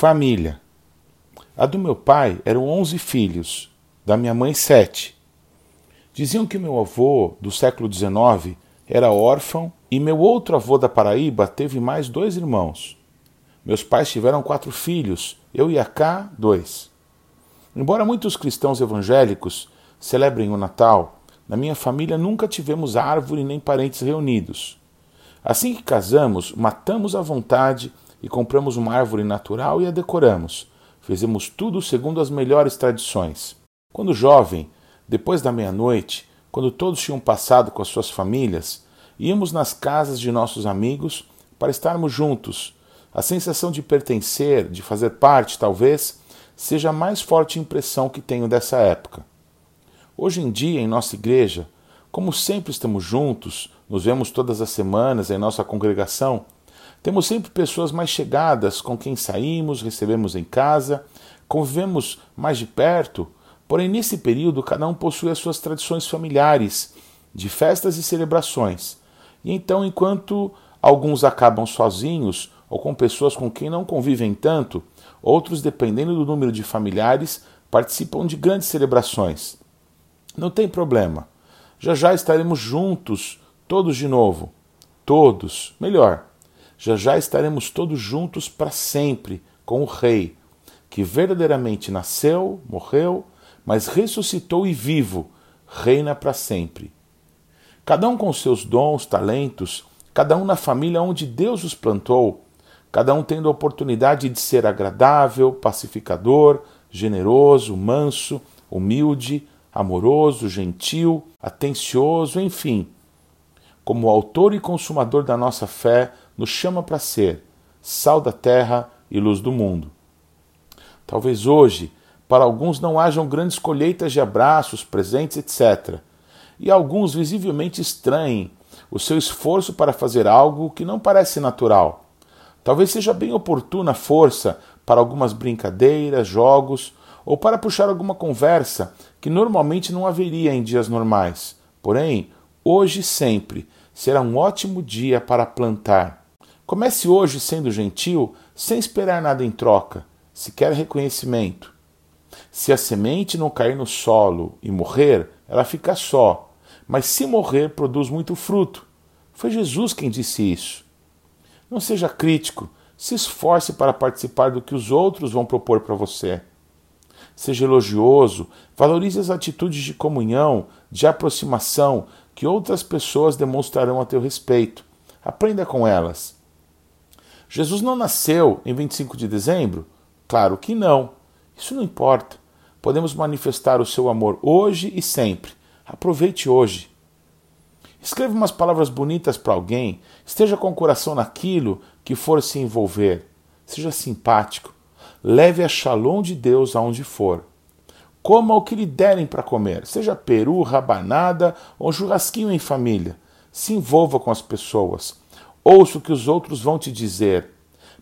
Família. A do meu pai eram onze filhos, da minha mãe sete. Diziam que meu avô, do século XIX, era órfão e meu outro avô da Paraíba teve mais dois irmãos. Meus pais tiveram quatro filhos, eu e a cá, dois. Embora muitos cristãos evangélicos celebrem o Natal, na minha família nunca tivemos árvore nem parentes reunidos. Assim que casamos, matamos à vontade e compramos uma árvore natural e a decoramos. Fizemos tudo segundo as melhores tradições. Quando jovem, depois da meia-noite, quando todos tinham passado com as suas famílias, íamos nas casas de nossos amigos para estarmos juntos. A sensação de pertencer, de fazer parte, talvez, seja a mais forte impressão que tenho dessa época. Hoje em dia, em nossa igreja, como sempre estamos juntos, nos vemos todas as semanas em nossa congregação, temos sempre pessoas mais chegadas com quem saímos, recebemos em casa, convivemos mais de perto, porém nesse período cada um possui as suas tradições familiares, de festas e celebrações. E então, enquanto alguns acabam sozinhos ou com pessoas com quem não convivem tanto, outros, dependendo do número de familiares, participam de grandes celebrações. Não tem problema. Já já estaremos juntos, todos de novo. Todos. Melhor, já já estaremos todos juntos para sempre com o Rei, que verdadeiramente nasceu, morreu, mas ressuscitou e vivo, reina para sempre. Cada um com seus dons, talentos, cada um na família onde Deus os plantou, cada um tendo a oportunidade de ser agradável, pacificador, generoso, manso, humilde, amoroso, gentil, atencioso, enfim. Como autor e consumador da nossa fé, nos chama para ser sal da terra e luz do mundo. Talvez hoje, para alguns, não hajam grandes colheitas de abraços, presentes, etc. E alguns visivelmente estranhem o seu esforço para fazer algo que não parece natural. Talvez seja bem oportuna a força para algumas brincadeiras, jogos ou para puxar alguma conversa que normalmente não haveria em dias normais. Porém, hoje sempre será um ótimo dia para plantar, Comece hoje sendo gentil, sem esperar nada em troca, sequer reconhecimento. Se a semente não cair no solo e morrer, ela fica só, mas se morrer, produz muito fruto. Foi Jesus quem disse isso. Não seja crítico, se esforce para participar do que os outros vão propor para você. Seja elogioso, valorize as atitudes de comunhão, de aproximação que outras pessoas demonstrarão a teu respeito. Aprenda com elas. Jesus não nasceu em 25 de dezembro? Claro que não. Isso não importa. Podemos manifestar o seu amor hoje e sempre. Aproveite hoje. Escreva umas palavras bonitas para alguém. Esteja com o coração naquilo que for se envolver. Seja simpático. Leve a shalom de Deus aonde for. Coma o que lhe derem para comer, seja peru, rabanada ou churrasquinho em família. Se envolva com as pessoas. Ouça o que os outros vão te dizer.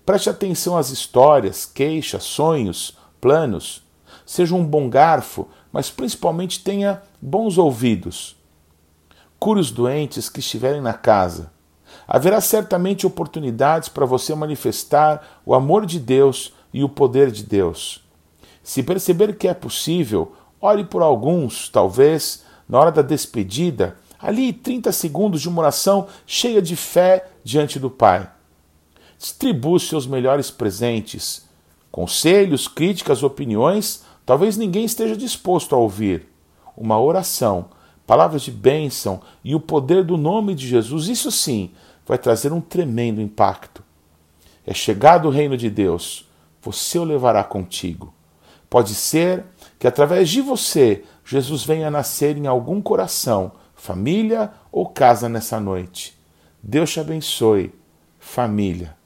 Preste atenção às histórias, queixas, sonhos, planos. Seja um bom garfo, mas principalmente tenha bons ouvidos. Cure os doentes que estiverem na casa. Haverá certamente oportunidades para você manifestar o amor de Deus e o poder de Deus. Se perceber que é possível, ore por alguns, talvez, na hora da despedida, Ali, 30 segundos de uma oração cheia de fé diante do Pai. Distribua os seus melhores presentes. Conselhos, críticas, opiniões, talvez ninguém esteja disposto a ouvir. Uma oração, palavras de bênção e o poder do nome de Jesus, isso sim, vai trazer um tremendo impacto. É chegado o reino de Deus, você o levará contigo. Pode ser que através de você Jesus venha nascer em algum coração família ou casa nessa noite. Deus te abençoe, família.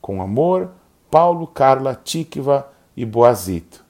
Com amor, Paulo, Carla, Tikva e Boazito.